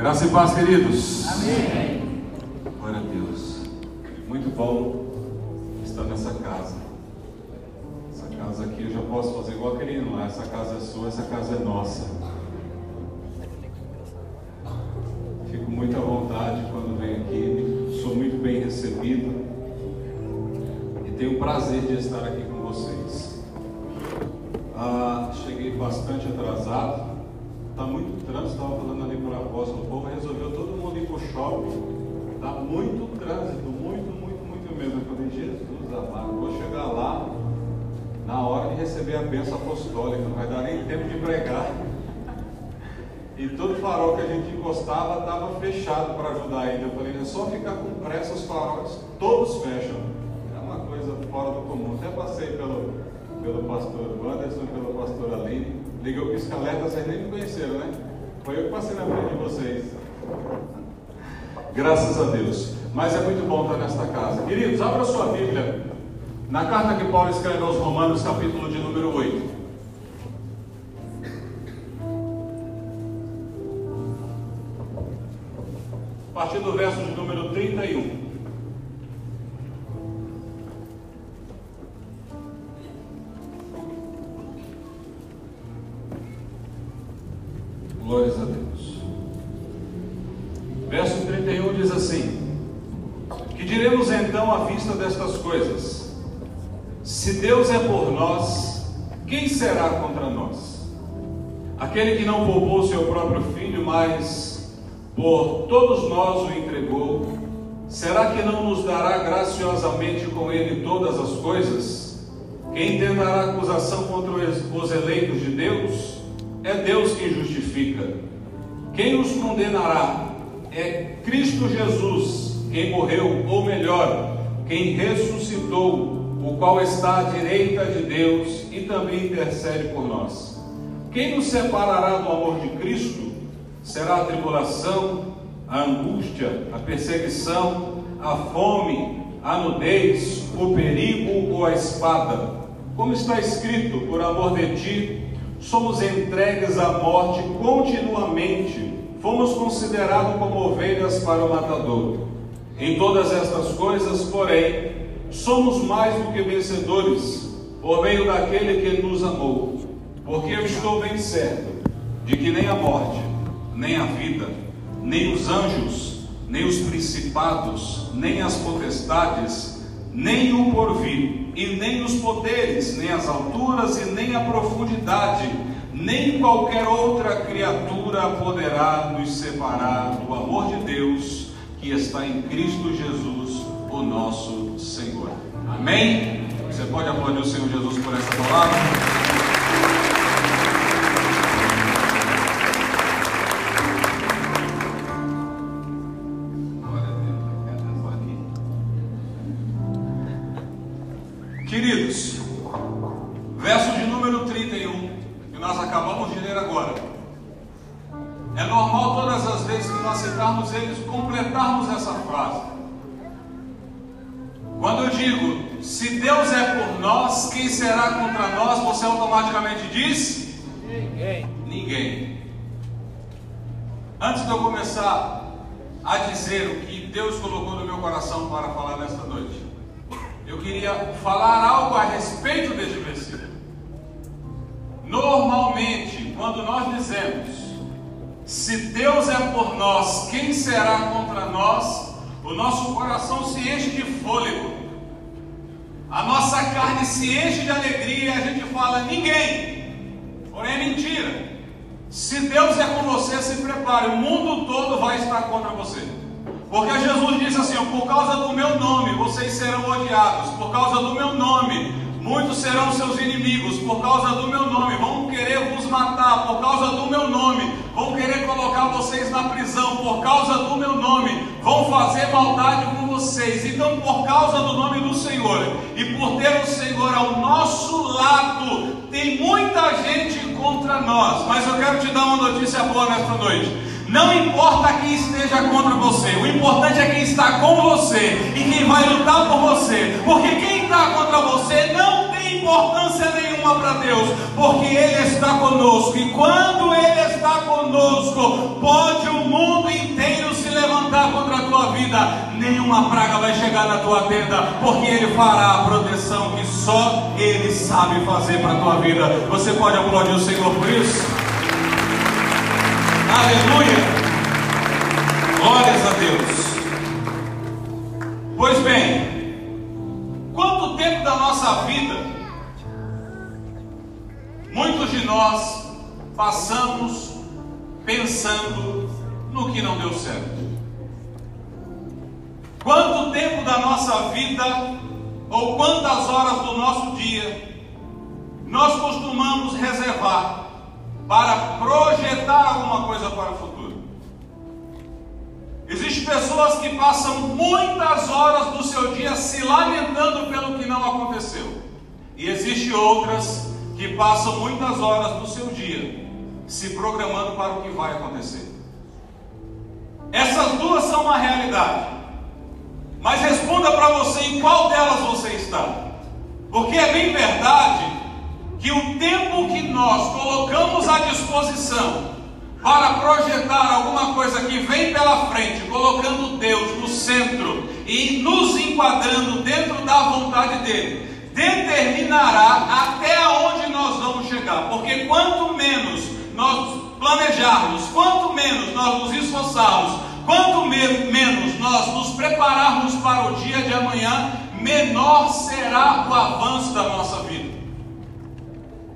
Graça e paz, queridos. Amém. Glória a Deus. Muito bom estar nessa casa. Essa casa aqui eu já posso fazer igual aquele lá. Essa casa é sua, essa casa é nossa. Fico muito à vontade quando venho aqui. Sou muito bem recebido. E tenho o prazer de estar aqui com vocês. Ah, cheguei bastante atrasado. Está muito trânsito, estava falando ali para o apóstolo, o povo resolveu todo mundo ir para o shopping. Está muito trânsito, muito, muito, muito mesmo. Eu falei, Jesus amado, vou chegar lá na hora de receber a bênção apostólica, não vai dar nem tempo de pregar. E todo farol que a gente encostava estava fechado para ajudar ainda. Eu falei, é só ficar com pressa, os faróis todos fecham. É uma coisa fora do comum. Até passei pelo, pelo pastor Wanderson, pelo pastor Aline. Ligou o pisca-alerta, vocês nem me conheceram, né? Foi eu que passei na frente de vocês. Graças a Deus. Mas é muito bom estar nesta casa. Queridos, abra sua Bíblia na carta que Paulo escreve aos Romanos, capítulo de número 8. A partir do verso de número 31. Glórias a Deus. Verso 31 diz assim: Que diremos então à vista destas coisas? Se Deus é por nós, quem será contra nós? Aquele que não poupou seu próprio filho, mas por todos nós o entregou, será que não nos dará graciosamente com ele todas as coisas? Quem tentará acusação contra os eleitos de Deus? É Deus quem justifica. Quem os condenará? É Cristo Jesus, quem morreu, ou melhor, quem ressuscitou, o qual está à direita de Deus e também intercede por nós. Quem nos separará do amor de Cristo? Será a tribulação, a angústia, a perseguição, a fome, a nudez, o perigo ou a espada? Como está escrito, por amor de ti, somos entregues à morte continuamente, fomos considerados como ovelhas para o matador. Em todas estas coisas, porém, somos mais do que vencedores, por meio daquele que nos amou. Porque eu estou bem certo de que nem a morte, nem a vida, nem os anjos, nem os principados, nem as potestades, nem o porvir, e nem os poderes, nem as alturas, e nem a profundidade, nem qualquer outra criatura poderá nos separar do amor de Deus que está em Cristo Jesus, o nosso Senhor. Amém? Você pode aplaudir o Senhor Jesus por essa palavra? Antes de eu começar a dizer o que Deus colocou no meu coração para falar nesta noite, eu queria falar algo a respeito deste versículo. Normalmente, quando nós dizemos, se Deus é por nós, quem será contra nós? O nosso coração se enche de fôlego, a nossa carne se enche de alegria e a gente fala: ninguém. Porém, é mentira. Se Deus é com você, se prepare, o mundo todo vai estar contra você. Porque Jesus disse assim: por causa do meu nome vocês serão odiados, por causa do meu nome muitos serão seus inimigos, por causa do meu nome vão querer vos matar, por causa do meu nome colocar vocês na prisão, por causa do meu nome vão fazer maldade com vocês. Então, por causa do nome do Senhor e por ter o Senhor ao nosso lado, tem muita gente contra nós, mas eu quero te dar uma notícia boa nesta noite. Não importa quem esteja contra você, o importante é quem está com você e quem vai lutar por você, porque quem está contra você não tem importância nenhuma para Deus, porque Ele está conosco, e quando Ele está conosco, pode o mundo inteiro se levantar contra a tua vida, nenhuma praga vai chegar na tua tenda, porque Ele fará a proteção que só Ele sabe fazer para a tua vida. Você pode aplaudir o Senhor por isso? Aleluia! Glórias a Deus. Pois bem, quanto tempo da nossa vida muitos de nós passamos pensando no que não deu certo? Quanto tempo da nossa vida, ou quantas horas do nosso dia, nós costumamos reservar para projetar alguma coisa para o futuro? Existem pessoas que passam muitas horas do seu dia se lamentando pelo que não aconteceu, e existem outras que passam muitas horas do seu dia se programando para o que vai acontecer. Essas duas são uma realidade. Mas responda para você em qual delas você está. Porque é bem verdade que o tempo que nós colocamos à disposição para projetar alguma coisa que vem pela frente, colocando Deus no centro e nos enquadrando dentro da vontade dele, determinará até aonde nós vamos chegar. Porque quanto menos nós planejarmos, quanto menos nós nos esforçarmos Quanto menos nós nos prepararmos para o dia de amanhã, menor será o avanço da nossa vida.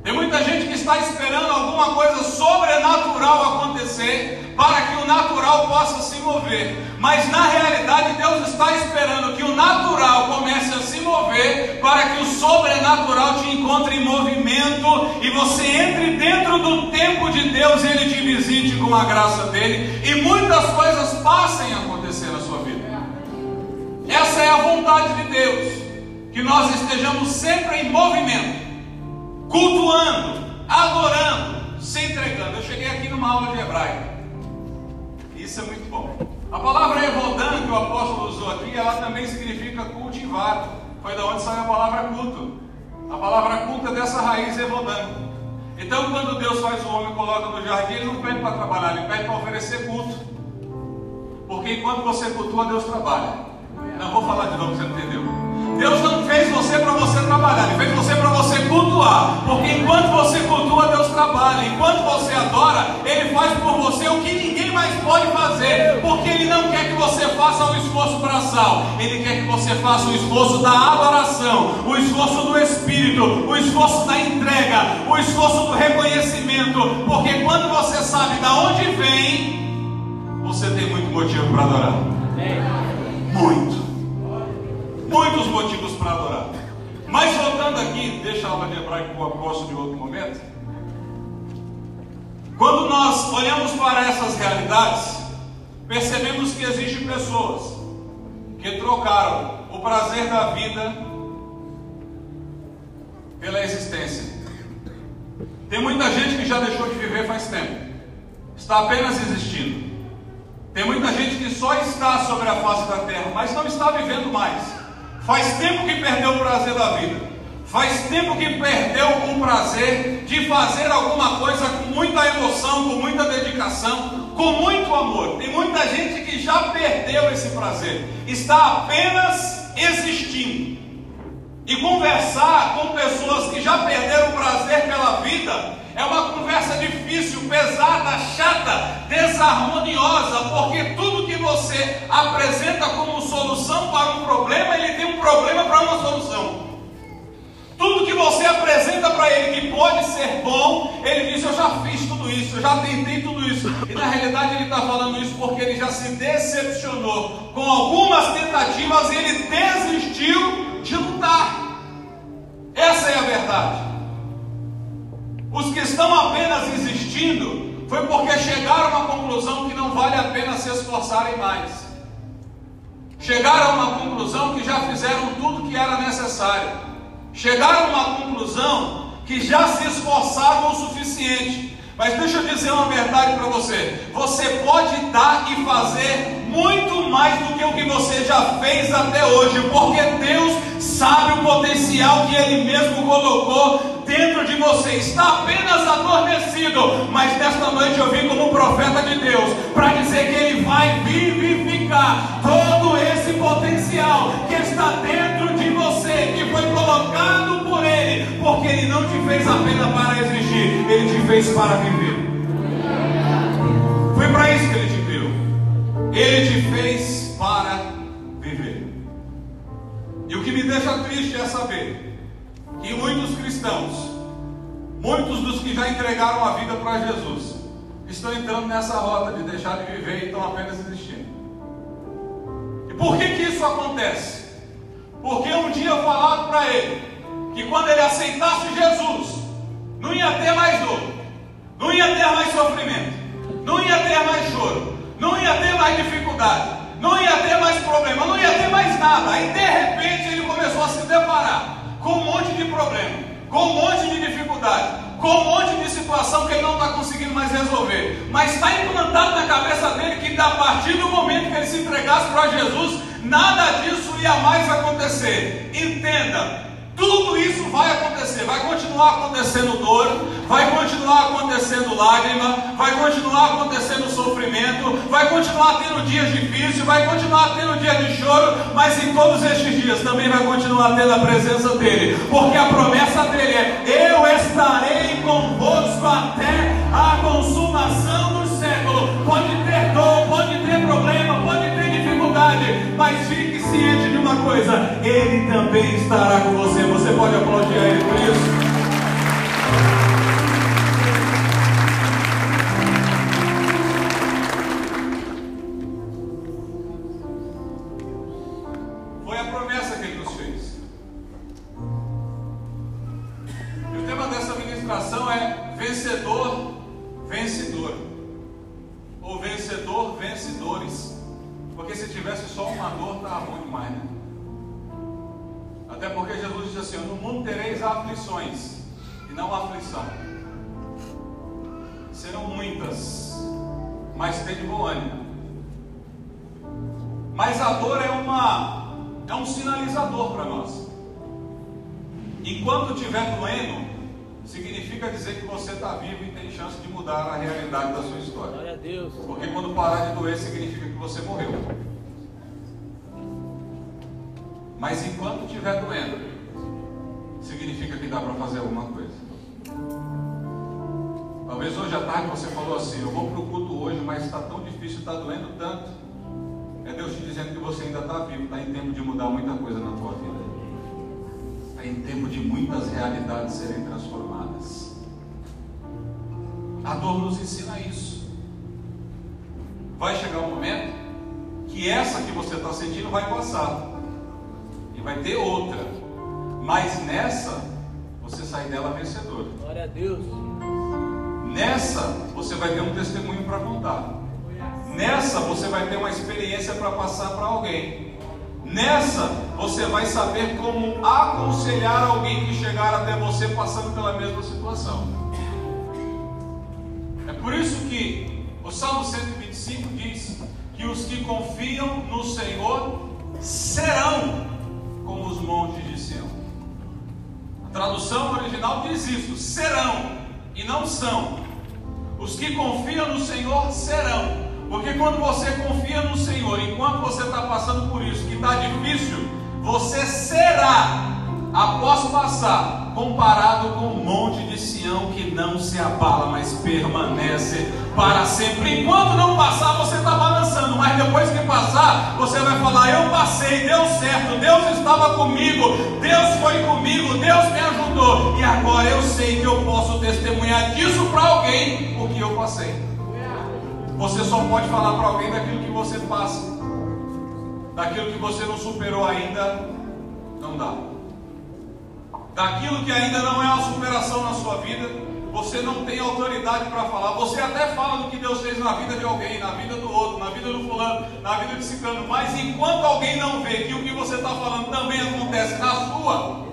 Tem muita gente que está esperando alguma coisa sobrenatural acontecer para que o natural possa se mover. Mas na realidade Deus está esperando que o natural comece a se mover para que o sobrenatural te encontre em movimento e você entre dentro do tempo de Deus e Ele te visite com a graça dele e muitas coisas passem a acontecer na sua vida. Essa é a vontade de Deus, que nós estejamos sempre em movimento cultuando, adorando, se entregando. Eu cheguei aqui numa aula de hebraico. Isso é muito bom. A palavra evodan que o apóstolo usou aqui, ela também significa cultivar. Foi da onde saiu a palavra culto. A palavra culto é dessa raiz evodan. Então, quando Deus faz o homem e coloca no jardim, ele não pede para trabalhar, ele pede para oferecer culto. Porque enquanto você cultua, Deus trabalha. Não vou falar de novo, você não entendeu. Deus não fez você para você trabalhar, Ele fez você para você cultuar. Porque enquanto você cultua, Deus trabalha. Enquanto você adora, Ele faz por você o que ninguém mais pode fazer. Porque Ele não quer que você faça o esforço braçal. Ele quer que você faça o esforço da adoração, o esforço do Espírito, o esforço da entrega, o esforço do reconhecimento. Porque quando você sabe de onde vem, você tem muito motivo para adorar. Muito aqui, deixa a aula de hebraico com o apóstolo de outro momento. Quando nós olhamos para essas realidades, percebemos que existem pessoas que trocaram o prazer da vida pela existência. Tem muita gente que já deixou de viver faz tempo, está apenas existindo. Tem muita gente que só está sobre a face da terra, mas não está vivendo mais. Faz tempo que perdeu o prazer da vida. Faz tempo que perdeu o prazer de fazer alguma coisa com muita emoção, com muita dedicação, com muito amor. Tem muita gente que já perdeu esse prazer. Está apenas existindo. E conversar com pessoas que já perderam o prazer pela vida é uma conversa difícil, pesada, chata, desarmoniosa, porque tudo que você apresenta como solução para um problema, ele tem um problema para uma solução. Tudo que você apresenta para ele que pode ser bom, ele diz: Eu já fiz tudo isso, eu já tentei tudo isso. E na realidade ele está falando isso porque ele já se decepcionou com algumas tentativas e ele desistiu de lutar. Essa é a verdade. Os que estão apenas existindo foi porque chegaram à conclusão que não vale a pena se esforçarem mais. Chegaram a uma conclusão que já fizeram tudo que era necessário. Chegaram uma conclusão que já se esforçaram o suficiente. Mas deixa eu dizer uma verdade para você: você pode dar e fazer muito mais do que o que você já fez até hoje, porque Deus sabe o potencial que Ele mesmo colocou dentro de você. Está apenas adormecido, mas nesta noite eu vim como profeta de Deus para dizer que Ele vai vivificar todo esse potencial que está dentro de foi colocado por Ele, porque Ele não te fez apenas para existir, Ele te fez para viver. Foi para isso que Ele te criou. Ele te fez para viver. E o que me deixa triste é saber que muitos cristãos, muitos dos que já entregaram a vida para Jesus, estão entrando nessa rota de deixar de viver e estão apenas existindo. E por que, que isso acontece? Porque um dia falaram para ele que quando ele aceitasse Jesus, não ia ter mais dor, não ia ter mais sofrimento, não ia ter mais choro, não ia ter mais dificuldade, não ia ter mais problema, não ia ter mais nada. Aí de repente ele começou a se deparar com um monte de problema, com um monte de dificuldade, com um monte de situação que ele não está conseguindo mais resolver. Mas está implantado na cabeça dele que a partir do momento que ele se entregasse para Jesus, nada disso ia mais acontecer. Entenda, tudo isso vai acontecer, vai continuar acontecendo dor, vai continuar acontecendo lágrima, vai continuar acontecendo sofrimento, vai continuar tendo dias difíceis, vai continuar tendo dias de choro, mas em todos estes dias também vai continuar tendo a presença dele, porque a promessa dele é: Eu estarei convosco até a consumação do século. Pode ter dor, pode ter problema, mas fique ciente de uma coisa: Ele também estará com você. Você pode aplaudir a Ele por isso? Assim: No mundo tereis aflições, e não aflição. Serão muitas, mas tem de bom ânimo. Mas a dor é uma é um sinalizador para nós. Enquanto estiver doendo, significa dizer que você está vivo e tem chance de mudar a realidade da sua história. Glória a Deus. Porque quando parar de doer, significa que você morreu. Mas enquanto estiver doendo, significa que dá para fazer alguma coisa. Talvez hoje à tarde você falou assim: Eu vou para o culto hoje, mas está tão difícil, está doendo tanto. É Deus te dizendo que você ainda está vivo, está em tempo de mudar muita coisa na tua vida. Está em tempo de muitas realidades serem transformadas. A dor nos ensina isso. Vai chegar um momento que essa que você está sentindo vai passar. E vai ter outra. Mas nessa, você sai dela vencedor. Glória a Deus. Nessa, você vai ter um testemunho para contar. Nessa, você vai ter uma experiência para passar para alguém. Nessa, você vai saber como aconselhar alguém que chegar até você passando pela mesma situação. É por isso que o Salmo 125 diz que os que confiam no Senhor serão como os montes de Sião. Tradução original diz isso: serão e não são. Os que confiam no Senhor serão. Porque quando você confia no Senhor, enquanto você está passando por isso, que está difícil, você será, após passar, comparado com o monte de Sião que não se abala, mas permanece para sempre. Enquanto não passar, você está balançando, mas depois que passar, você vai falar: Eu passei, deu certo, Deus estava comigo, Deus foi comigo, Deus me ajudou, e agora eu sei que eu posso testemunhar disso para alguém o que eu passei. Você só pode falar para alguém daquilo que você passa, daquilo que você não superou ainda, não dá daquilo que ainda não é uma superação na sua vida, você não tem autoridade para falar. Você até fala do que Deus fez na vida de alguém, na vida do outro, na vida do fulano, na vida de ciclano, mas enquanto alguém não vê que o que você está falando também acontece na sua,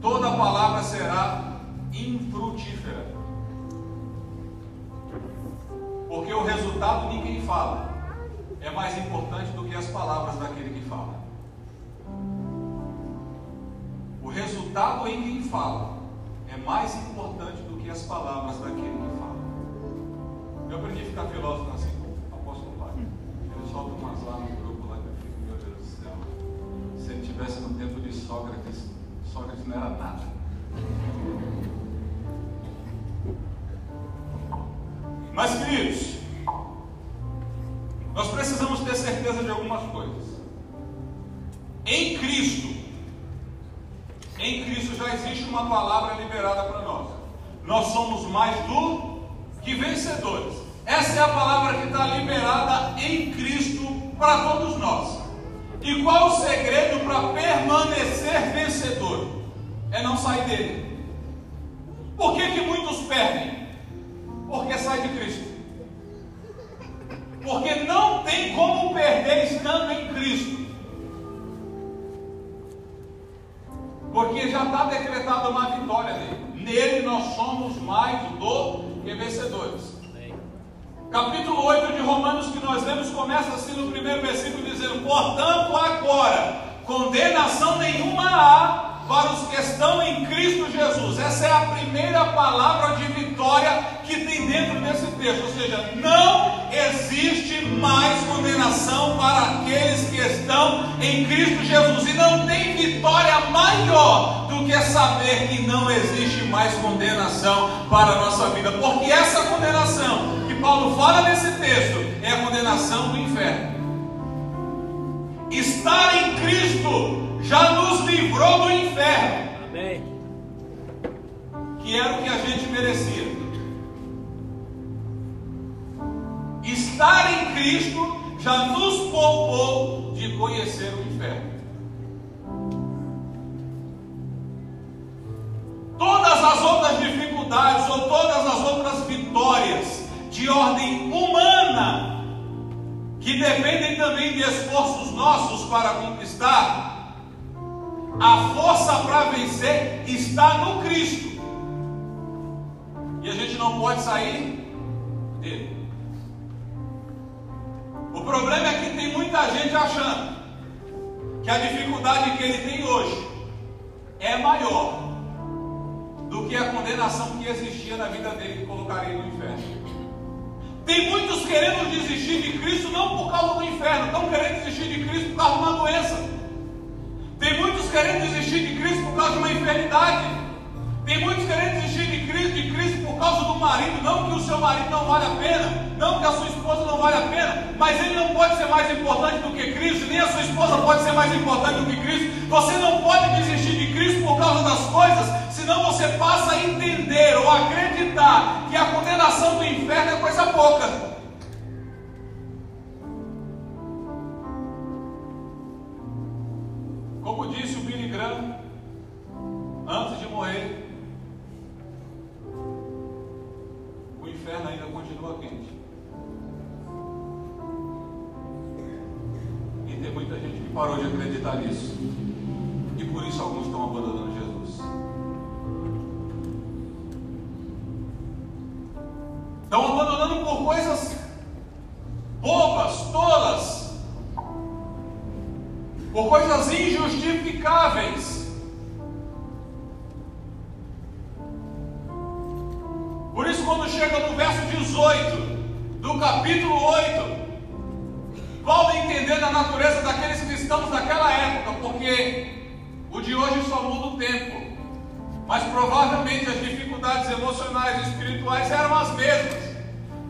toda palavra será infrutífera. Porque o resultado ninguém fala é mais importante do que as palavras. O resultado em quem fala é mais importante do que as palavras daquele que fala. Eu aprendi a ficar filósofo assim, apóstolo Pai. Ele solta umas lá no grupo lá que eu fico, meu Deus do céu. Se ele tivesse no tempo de Sócrates, Sócrates não era nada. Mas, queridos, nós precisamos ter certeza de algumas coisas. Em Cristo, em Cristo já existe uma palavra liberada para nós. Nós somos mais do que vencedores. Essa é a palavra que está liberada em Cristo para todos nós. E qual o segredo para permanecer vencedor? É não sair dele. Por que, que muitos perdem? Porque sai de Cristo. Porque não tem como perder estando em Cristo. Porque já está decretada uma vitória dele. Nele nós somos mais do que vencedores. Capítulo 8 de Romanos que nós lemos começa assim no primeiro versículo dizendo: Portanto, agora, condenação nenhuma há para os que estão em Cristo Jesus. Essa é a primeira palavra de vitória que tem dentro desse texto. Ou seja, não existe mais condenação para aqueles que estão em Cristo Jesus. E não tem vitória maior do que saber que não existe mais condenação para a nossa vida. Porque essa condenação que Paulo fala nesse texto é a condenação do inferno. Estar em Cristo já nos livrou do inferno. Amém. Que era o que a gente merecia. Estar em Cristo já nos poupou de conhecer o inferno. Todas as outras dificuldades ou todas as outras vitórias de ordem humana, que dependem também de esforços nossos para conquistar, a força para vencer está no Cristo. E a gente não pode sair dele. O problema é que tem muita gente achando que a dificuldade que ele tem hoje é maior do que a condenação que existia na vida dele que colocaria no inferno. Tem muitos querendo desistir de Cristo não por causa do inferno, estão querendo desistir de Cristo por causa de uma doença. Tem muitos querendo desistir de Cristo por causa de uma enfermidade. Tem muitos querendo desistir de Cristo, de Cristo por causa do marido. Não que o seu marido não vale a pena, não que a sua esposa não vale a pena, mas ele não pode ser mais importante do que Cristo, nem a sua esposa pode ser mais importante do que Cristo. Você não pode desistir de Cristo por causa das coisas, senão você passa a entender ou acreditar que a condenação do inferno é coisa pouca. Entendendo a natureza daqueles cristãos daquela época, porque o de hoje só muda o tempo, mas provavelmente as dificuldades emocionais e espirituais eram as mesmas.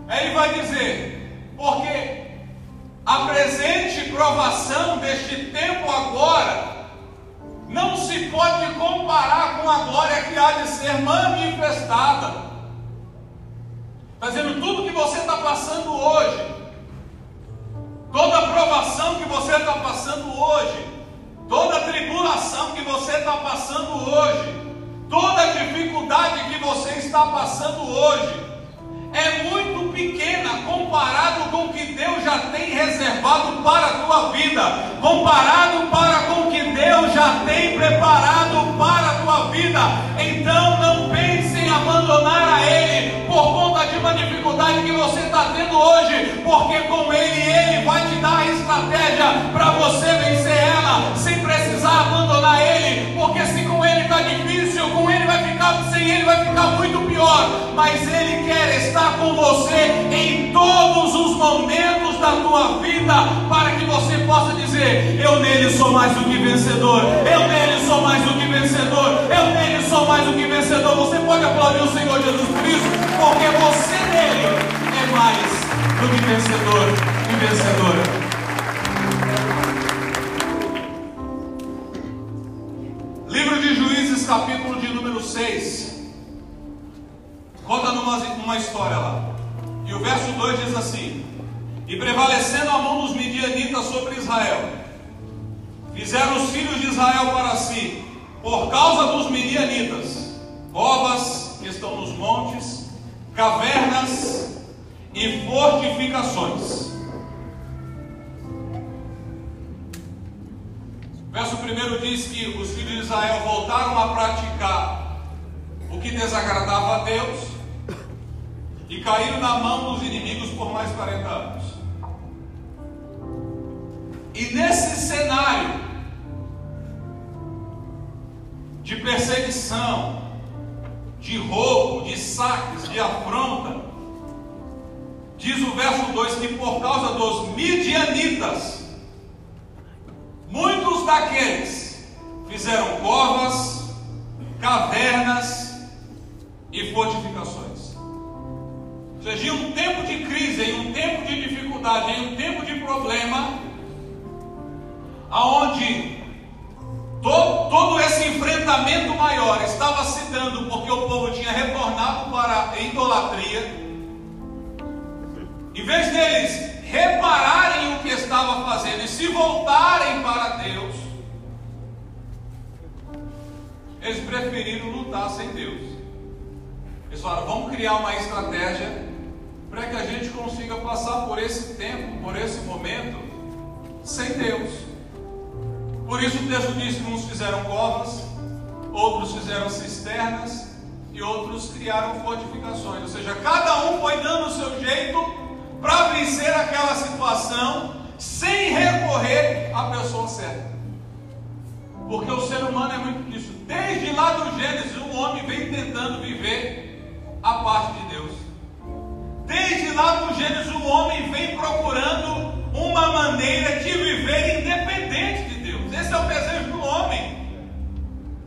Aí ele vai dizer: porque a presente provação deste tempo agora não se pode comparar com a glória que há de ser manifestada. Está dizendo tudo que você está passando hoje, toda provação que você está passando hoje, toda tribulação que você está passando hoje, toda dificuldade que você está passando hoje, é muito pequena comparado com o que Deus já tem reservado para a tua vida, comparado para com o que Deus já tem preparado para a tua vida. Então não pense em abandonar a Ele por conta de uma dificuldade que você está tendo hoje, porque com Ele, Ele vai te dar a estratégia para você vencer ela, sem precisar abandonar Ele, porque se com Ele está difícil, com Ele vai ficar, sem Ele vai ficar muito pior, mas Ele quer estar com você em todos os momentos da tua vida, para que você possa dizer: Eu nele sou mais do que vencedor, eu nele sou mais do que vencedor, eu nele mais do que vencedor. Você pode aplaudir o Senhor Jesus Cristo, porque você nele é mais do que vencedor e vencedora. Livro de Juízes, capítulo de número 6. Conta numa, história lá. E o verso 2 diz assim: E prevalecendo a mão dos midianitas sobre Israel, fizeram os filhos de Israel para si, por causa dos midianitas, covas que estão nos montes, cavernas e fortificações. Verso 1 diz que os filhos de Israel voltaram a praticar o que desagradava a Deus e caíram na mão dos inimigos por mais 40 anos. E nesse cenário de perseguição, de roubo, de saques, de afronta, diz o verso 2 que por causa dos midianitas, muitos daqueles fizeram covas, cavernas e fortificações. Seja, em um tempo de crise, em um tempo de dificuldade, em um tempo de problema, aonde todo, todo esse enfrentamento maior estava se dando porque o povo tinha retornado para a idolatria, em vez deles repararem o que estava fazendo e se voltarem para Deus, eles preferiram lutar sem Deus. Eles falaram: vamos criar uma estratégia para que a gente consiga passar por esse tempo, por esse momento, sem Deus. Por isso o texto diz que uns fizeram covas, outros fizeram cisternas e outros criaram fortificações. Ou seja, cada um foi dando o seu jeito para vencer aquela situação sem recorrer à pessoa certa. Porque o ser humano é muito disso. Desde lá do Gênesis, o homem vem tentando viver a parte de Deus. Desde lá do Gênesis, o homem vem procurando uma maneira de viver independente de. Esse é o desejo do homem.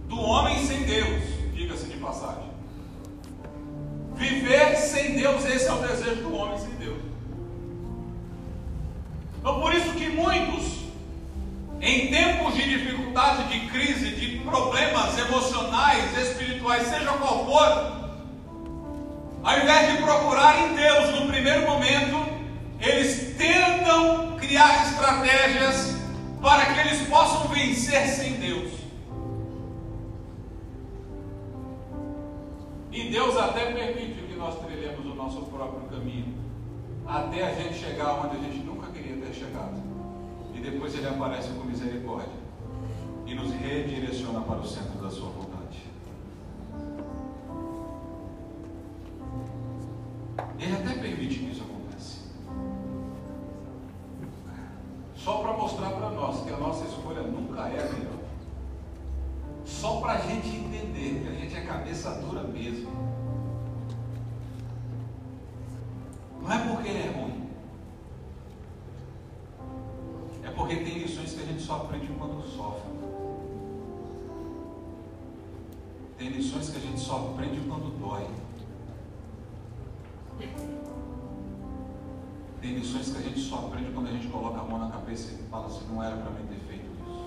Do homem sem Deus, diga-se de passagem. Viver sem Deus, esse é o desejo do homem sem Deus. Então, por isso que muitos, em tempos de dificuldade, de crise, de problemas emocionais, espirituais, seja qual for, ao invés de procurar em Deus no primeiro momento, eles tentam criar estratégias para que eles possam vencer sem Deus. E Deus até permite que nós trilhemos o nosso próprio caminho, até a gente chegar onde a gente nunca queria ter chegado. E depois Ele aparece com misericórdia e nos redireciona para o centro da sua vontade. Sofre. Tem lições que a gente só aprende quando dói. Tem lições que a gente só aprende quando a gente coloca a mão na cabeça e fala assim: não era para mim ter feito isso.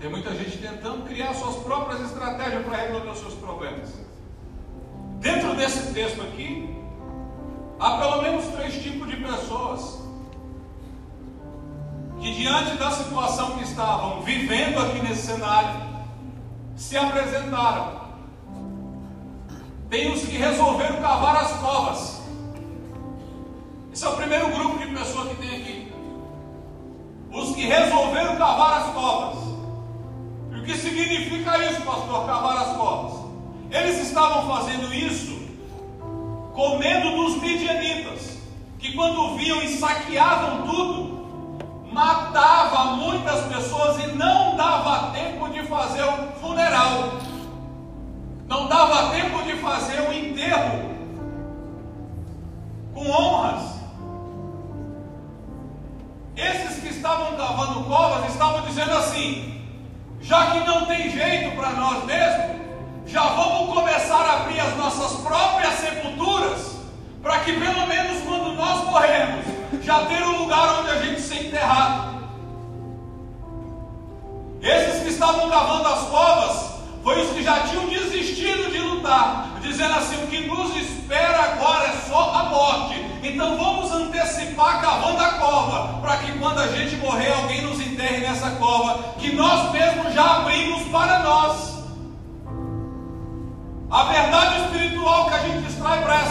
Tem muita gente tentando criar suas próprias estratégias para resolver os seus problemas. Dentro desse texto aqui, há pelo menos três tipos de pessoas que, diante da situação que estavam vivendo aqui nesse cenário, se apresentaram tem os que resolveram cavar as covas. Esse é o primeiro grupo de pessoas que tem aqui. Os que resolveram cavar as covas. E o que significa isso, pastor? Cavar as covas. Eles estavam fazendo isso com medo dos midianitas, que quando viam e saqueavam tudo, matava muitas pessoas e não dava tempo de fazer o funeral, não dava tempo de fazer o enterro. Com honras. Esses que estavam cavando covas estavam dizendo assim: já que não tem jeito para nós mesmos, já vamos começar a abrir as nossas próprias sepulturas, para que pelo menos quando nós morrermos, já ter um lugar onde a gente ser enterrado. Esses que estavam cavando as covas, foi os que já tinham desistido de lutar, dizendo assim: o que nos espera agora é só a morte. Então vamos antecipar cavando a cova, para que quando a gente morrer, alguém nos enterre nessa cova, que nós mesmos já abrimos para nós. A verdade espiritual que a gente extrai para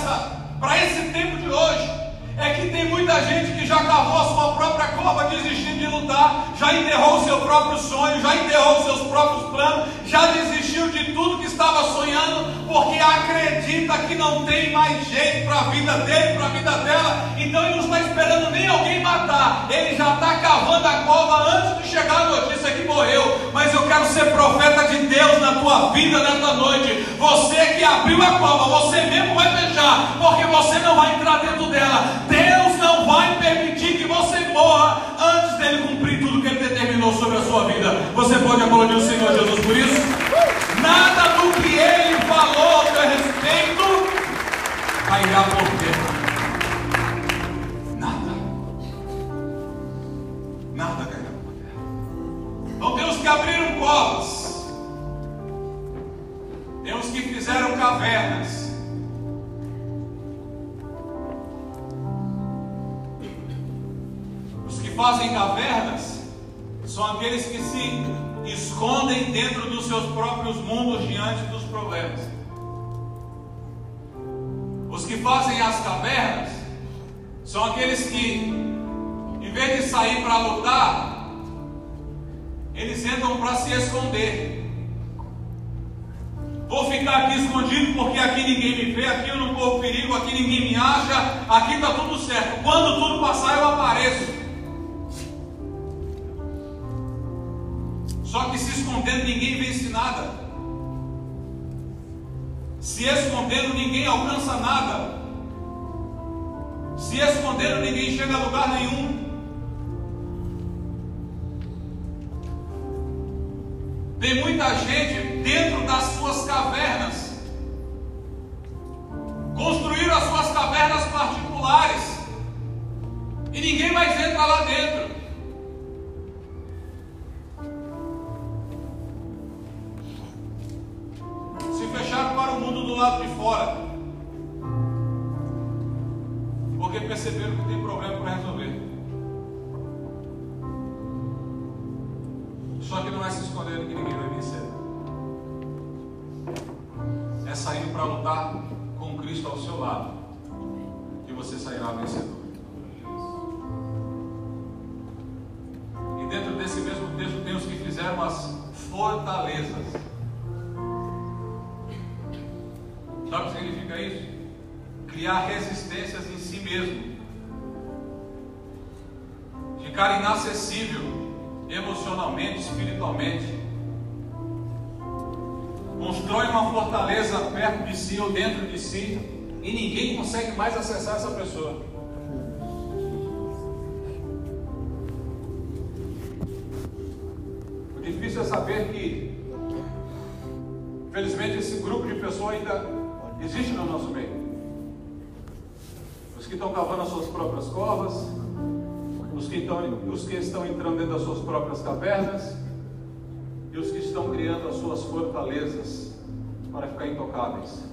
esse tempo de hoje é que tem muita gente que já cavou a sua própria cova desistindo de lutar, já enterrou o seu próprio sonho, já enterrou os seus próprios planos, já desistiu de tudo que estava sonhando, porque acredita que não tem mais jeito para a vida dele, para a vida dela, então ele não está esperando nem alguém matar, ele já está cavando a cova antes de chegar a notícia que morreu. Mas eu quero ser profeta de Deus na tua vida nesta noite. Você que abriu a cova, você mesmo vai fechar, porque você não vai entrar dentro dela. Deus não vai permitir que você morra antes dele cumprir tudo que ele determinou sobre a sua vida. Você pode aplaudir o Senhor Jesus por isso? Nada do que ele falou a teu respeito cairá por terra. Nada. Nada cairá por terra. Então temos que abrir covas. Temos que fizeram cavernas. Fazem cavernas são aqueles que se escondem dentro dos seus próprios mundos diante dos problemas. Os que fazem as cavernas são aqueles que, em vez de sair para lutar, eles entram para se esconder. Vou ficar aqui escondido porque aqui ninguém me vê, aqui eu não corro perigo, aqui ninguém me acha, aqui está tudo certo. Quando tudo passar, eu apareço. Só que se escondendo ninguém vence nada. Se escondendo ninguém alcança nada. Se escondendo ninguém chega a lugar nenhum. Tem muita gente dentro das suas cavernas. Construíram as suas cavernas particulares. E ninguém mais entra lá dentro. Do lado de fora. Porque perceberam que tem problema para resolver. Só que não é se escondendo que ninguém vai vencer. É saindo para lutar com Cristo ao seu lado. Que você sairá vencedor. E dentro desse mesmo texto tem os que fizeram as fortalezas. Criar resistências em si mesmo. Ficar inacessível emocionalmente, espiritualmente. Constrói uma fortaleza perto de si ou dentro de si e ninguém consegue mais acessar essa pessoa. Covas, os que, estão, os que estão entrando dentro das suas próprias cavernas e os que estão criando as suas fortalezas para ficar intocáveis.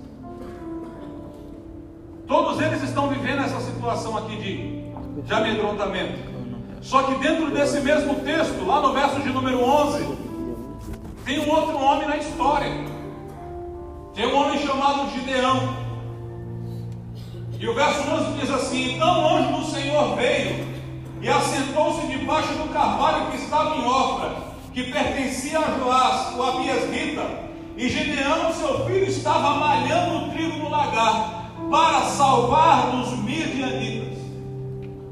Todos eles estão vivendo essa situação aqui de, de amedrontamento. Só que dentro desse mesmo texto, lá no verso de número 11, tem um outro homem na história tem um homem chamado Gideão. E o verso 11 diz assim: Então do Senhor veio e assentou-se debaixo do carvalho que estava em Ofra, que pertencia a Joás, o Rita. E Gideão, seu filho, estava malhando o trigo no lagar. para salvar dos midianitas.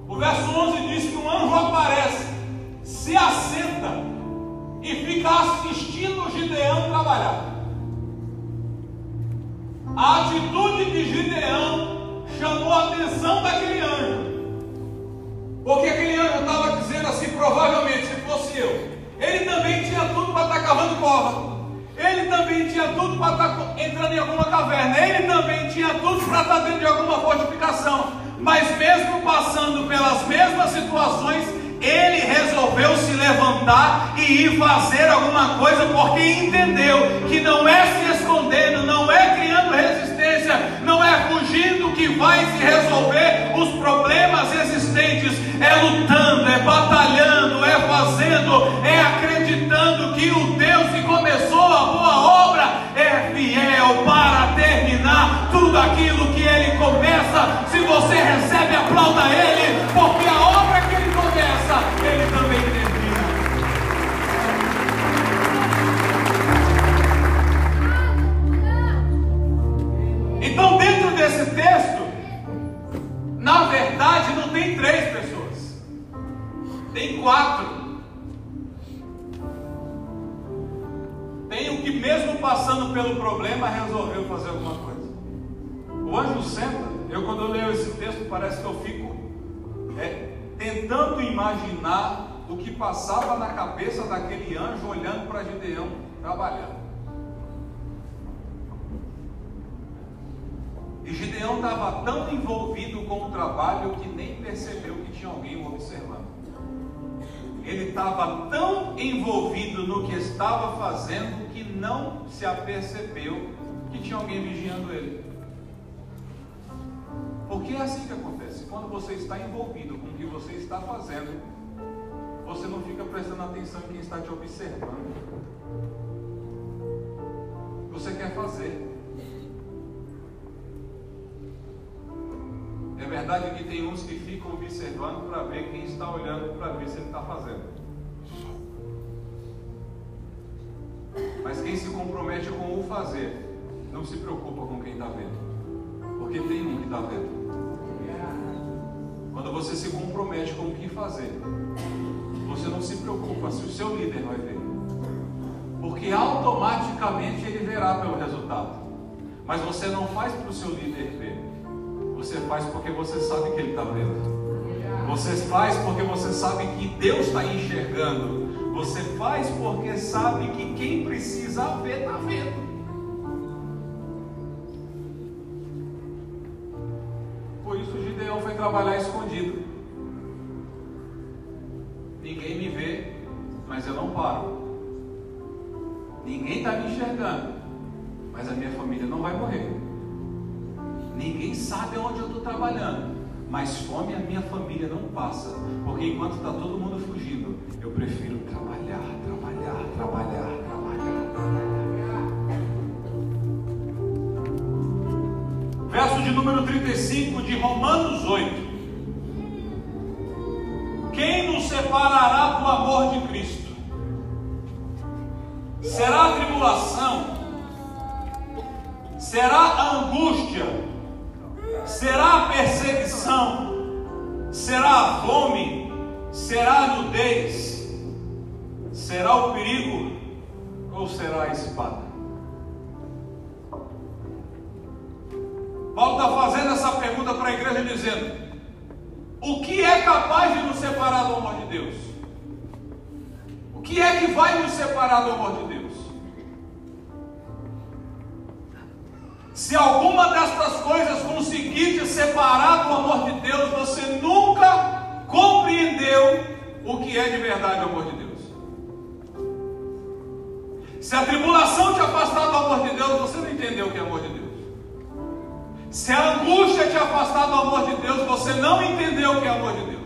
O verso 11 diz que um anjo aparece, se assenta e fica assistindo Gideão trabalhar. A atitude de Gideão chamou a atenção daquele anjo. Porque aquele anjo estava dizendo assim, provavelmente, se fosse eu, ele também tinha tudo para estar cavando cova. Ele também tinha tudo para estar entrando em alguma caverna. Ele também tinha tudo para estar dentro de alguma fortificação. Mas mesmo passando pelas mesmas situações, ele resolveu se levantar e ir fazer alguma coisa, porque entendeu que não é se escondendo, não é criando resistência, não é fugindo que vai se resolver os problemas existentes, é lutando, é batalhando, é fazendo, é acreditando que o Deus que começou a boa obra é fiel para terminar tudo aquilo que ele começa. Se você recebe, aplauda ele, porque a obra que ele começa, ele também Trabalhar. E Gideão estava tão envolvido com o trabalho que nem percebeu que tinha alguém o observando. Ele estava tão envolvido no que estava fazendo que não se apercebeu que tinha alguém vigiando ele. Porque é assim que acontece. Quando você está envolvido com o que você está fazendo, você não fica prestando atenção em quem está te observando. Você quer fazer. É verdade que tem uns que ficam observando para ver quem está olhando para ver se ele está fazendo. Mas quem se compromete com o fazer, não se preocupa com quem está vendo. Porque tem um que está vendo. Quando você se compromete com o que fazer, você não se preocupa se o seu líder vai ver. Porque automaticamente ele verá pelo resultado. Mas você não faz para o seu líder ver. Você faz porque você sabe que ele está vendo. Você faz porque você sabe que Deus está enxergando. Você faz porque sabe que quem precisa ver está vendo. trabalhar escondido. 5 de Romanos 8. Quem nos separará do amor de Cristo? Será a tribulação? Será a angústia? Será a perseguição? Será a fome? Será a nudez? Será o perigo? Ou será a espada? Paulo está fazendo pergunta para a igreja dizendo: o que é capaz de nos separar do amor de Deus? O que é que vai nos separar do amor de Deus? Se alguma destas coisas conseguir te separar do amor de Deus, você nunca compreendeu o que é de verdade o amor de Deus. Se a tribulação te afastar do amor de Deus, você não entendeu o que é amor de Deus. Se a angústia te afastar do amor de Deus, você não entendeu o que é amor de Deus.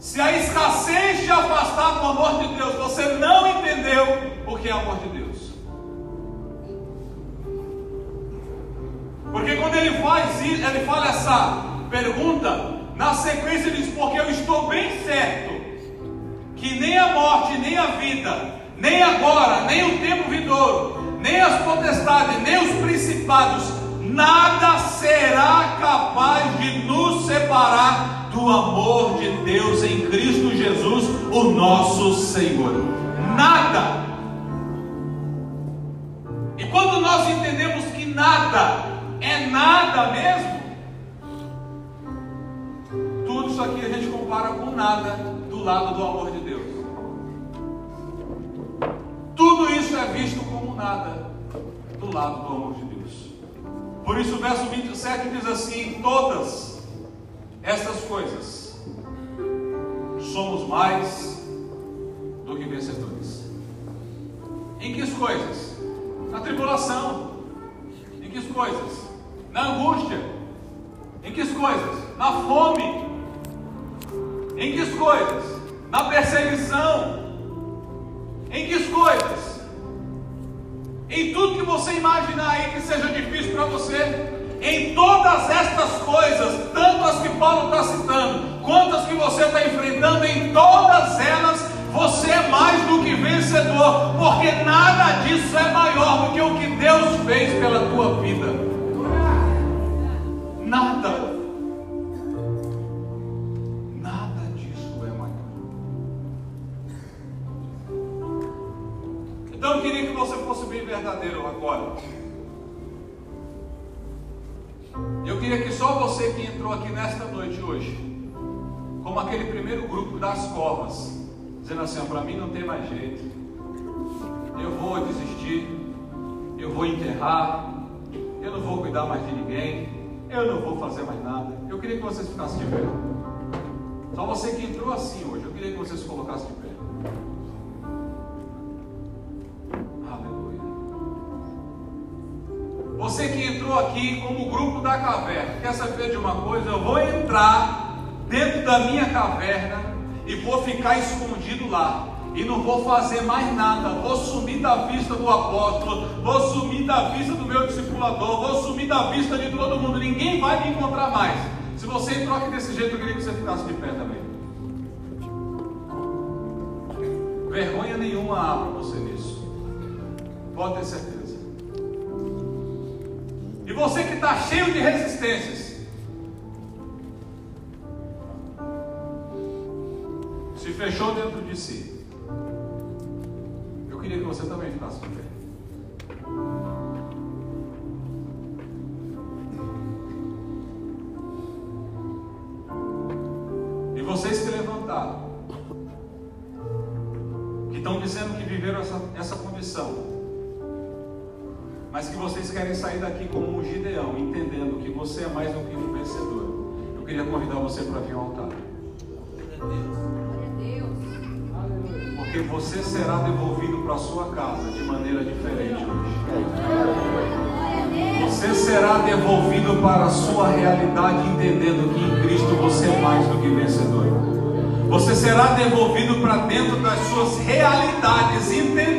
Se a escassez te afastar do amor de Deus, você não entendeu o que é amor de Deus. Porque quando ele faz isso, ele fala essa pergunta, na sequência ele diz, porque eu estou bem certo que nem a morte, nem a vida, nem agora, nem o tempo vindouro, nem as potestades, nem os principados, nada será capaz de nos separar do amor de Deus em Cristo Jesus, o nosso Senhor. Nada. E quando nós entendemos que nada é nada mesmo, tudo isso aqui a gente compara com nada do lado do amor de Deus. Tudo isso é visto nada do lado do amor de Deus. Por isso o verso 27 diz assim: todas estas coisas somos mais do que vencedores. Em que coisas? Na tribulação. Em que coisas? Na angústia. Em que coisas? Na fome. Em que coisas? Na perseguição. Em que coisas? Em tudo que você imaginar aí que seja difícil para você. Em todas estas coisas, tanto as que Paulo está citando, quanto as que você está enfrentando, em todas elas você é mais do que vencedor, porque nada disso é maior do que o que Deus fez pela tua vida. Nada. Então eu queria que você fosse bem verdadeiro agora. Eu queria que só você que entrou aqui nesta noite hoje, como aquele primeiro grupo das covas, dizendo assim: para mim não tem mais jeito, eu vou desistir, eu vou enterrar, eu não vou cuidar mais de ninguém, eu não vou fazer mais nada. Eu queria que vocês ficassem de pé. Só você que entrou assim hoje, eu queria que vocês se colocassem de pé. Entrou aqui como grupo da caverna, quer saber de uma coisa? Eu vou entrar dentro da minha caverna e vou ficar escondido lá. E não vou fazer mais nada, vou sumir da vista do apóstolo, vou sumir da vista do meu discipulador, vou sumir da vista de todo mundo, ninguém vai me encontrar mais. Se você entrou aqui desse jeito, eu queria que você ficasse de pé também. Vergonha nenhuma há para você nisso. Pode ter certeza. E você que está cheio de resistências, fechou dentro de si. Eu queria que você também ficasse de pé. E vocês que levantaram, que estão dizendo que viveram essa, essa condição, mas que vocês querem sair daqui como um Gideão, entendendo que você é mais do que um vencedor. Eu queria convidar você para vir ao altar. porque você será devolvido para sua casa de maneira diferente hoje. Você será devolvido para a sua realidade, entendendo que em Cristo você é mais do que vencedor. Você será devolvido para dentro das suas realidades, entendendo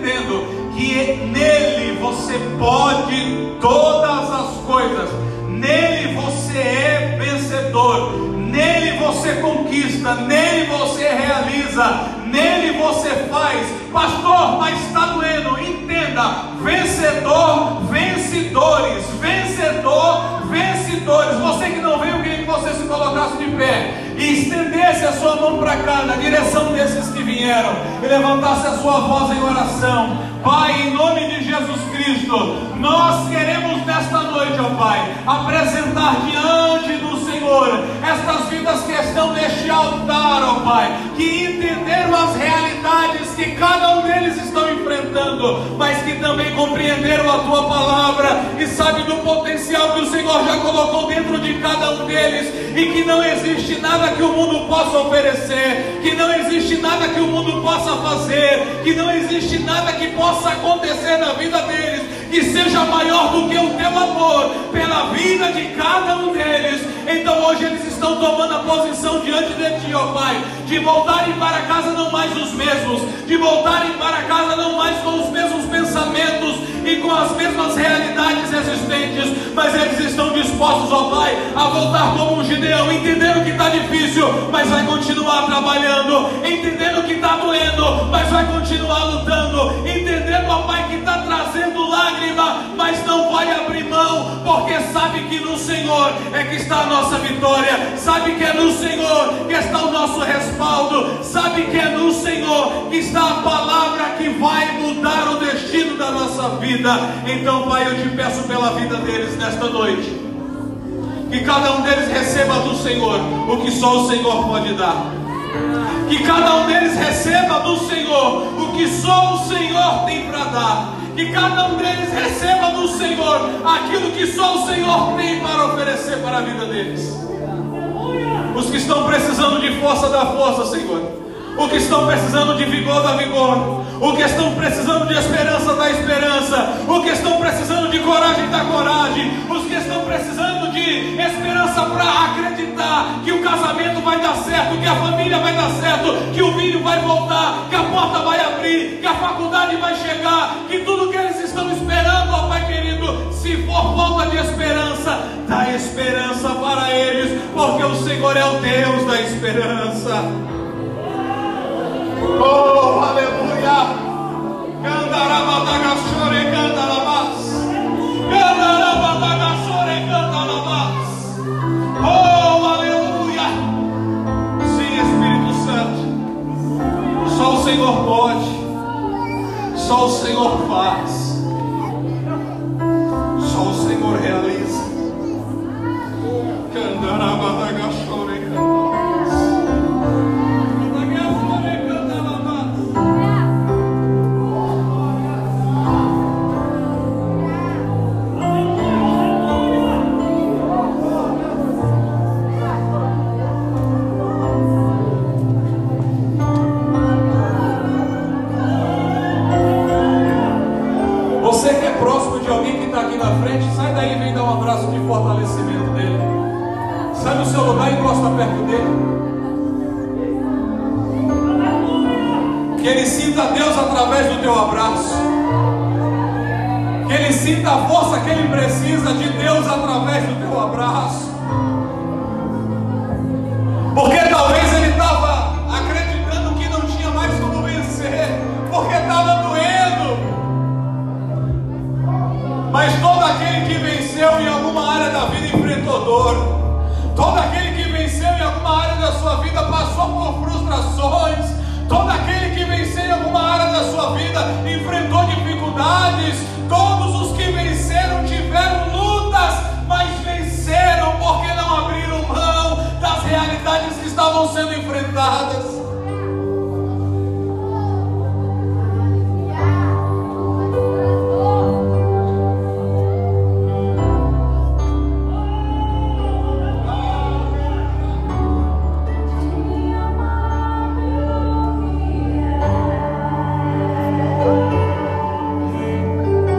nele você pode todas as coisas, nele você é vencedor, nele você conquista, nele você realiza, nele você faz. Pastor, mas está doendo. Entenda: vencedor, vencedores, vencedor, vencedores. Você que não veio, eu queria que você se colocasse de pé e estendesse a sua mão para cá, na direção desses que vieram, e levantasse a sua voz em oração. Pai, em nome de Jesus Cristo, nós queremos nesta noite, ó Pai, apresentar diante do Senhor estas vidas que estão neste altar, ó Pai, que entenderam as realidades que cada um deles estão enfrentando, mas que também compreenderam a tua palavra e sabem do o Senhor já colocou dentro de cada um deles e que não existe nada que o mundo possa oferecer, que não existe nada que o mundo possa fazer, que não existe nada que possa acontecer na vida deles que seja maior do que o teu amor pela vida de cada um deles. Então hoje eles estão tomando a posição diante de ti, ó Pai, de voltarem para casa não mais os mesmos, de voltarem para casa não mais com os mesmos pensamentos e com as mesmas realidades existentes, mas eles estão dispostos, ó Pai, a voltar como um Gideão, entendendo que está difícil, mas vai continuar trabalhando, entendendo que está doendo, mas vai continuar lutando, entendendo, ó Pai, que está trazendo lágrima, mas não vai abrir mão, porque sabe que no Senhor é que está a nossa vitória, sabe que é no Senhor que está o nosso respaldo, sabe que é no Senhor que está a palavra que vai mudar o destino da nossa vida. Então, Pai, eu te peço pela vida deles nesta noite. Que cada um deles receba do Senhor o que só o Senhor pode dar. Que cada um deles receba do Senhor o que só o Senhor tem para dar. Que cada um deles receba do Senhor aquilo que só o Senhor tem para oferecer para a vida deles. Os que estão precisando de força, da força, Senhor. O que estão precisando de vigor, da vigor. O que estão precisando de esperança, da esperança. O que estão precisando de coragem, da coragem. Os que estão precisando de esperança para acreditar que o casamento vai dar certo, que a família vai dar certo, que o filho vai voltar, que a porta vai abrir, que a faculdade vai chegar, que tudo que eles estão esperando, ó Pai querido, se for falta de esperança, dá esperança para eles, porque o Senhor é o Deus da esperança. Oh, aleluia! Candarabadagachore, candarabás. Candarabadagachore, candarabás. Oh, aleluia! Sim, Espírito Santo. Só o Senhor pode. Só o Senhor faz. Só o Senhor realiza. Candarabadagachore, fortalecimento dele. Sai do seu lugar e encosta perto dele. Que ele sinta Deus através do teu abraço. Que ele sinta a força que ele precisa de Deus através do teu abraço. vencedor. Todo aquele que venceu em alguma área da sua vida passou por frustrações. Todo aquele que venceu em alguma área da sua vida enfrentou dificuldades. Todos os que venceram tiveram lutas, mas venceram porque não abriram mão das realidades que estavam sendo enfrentadas.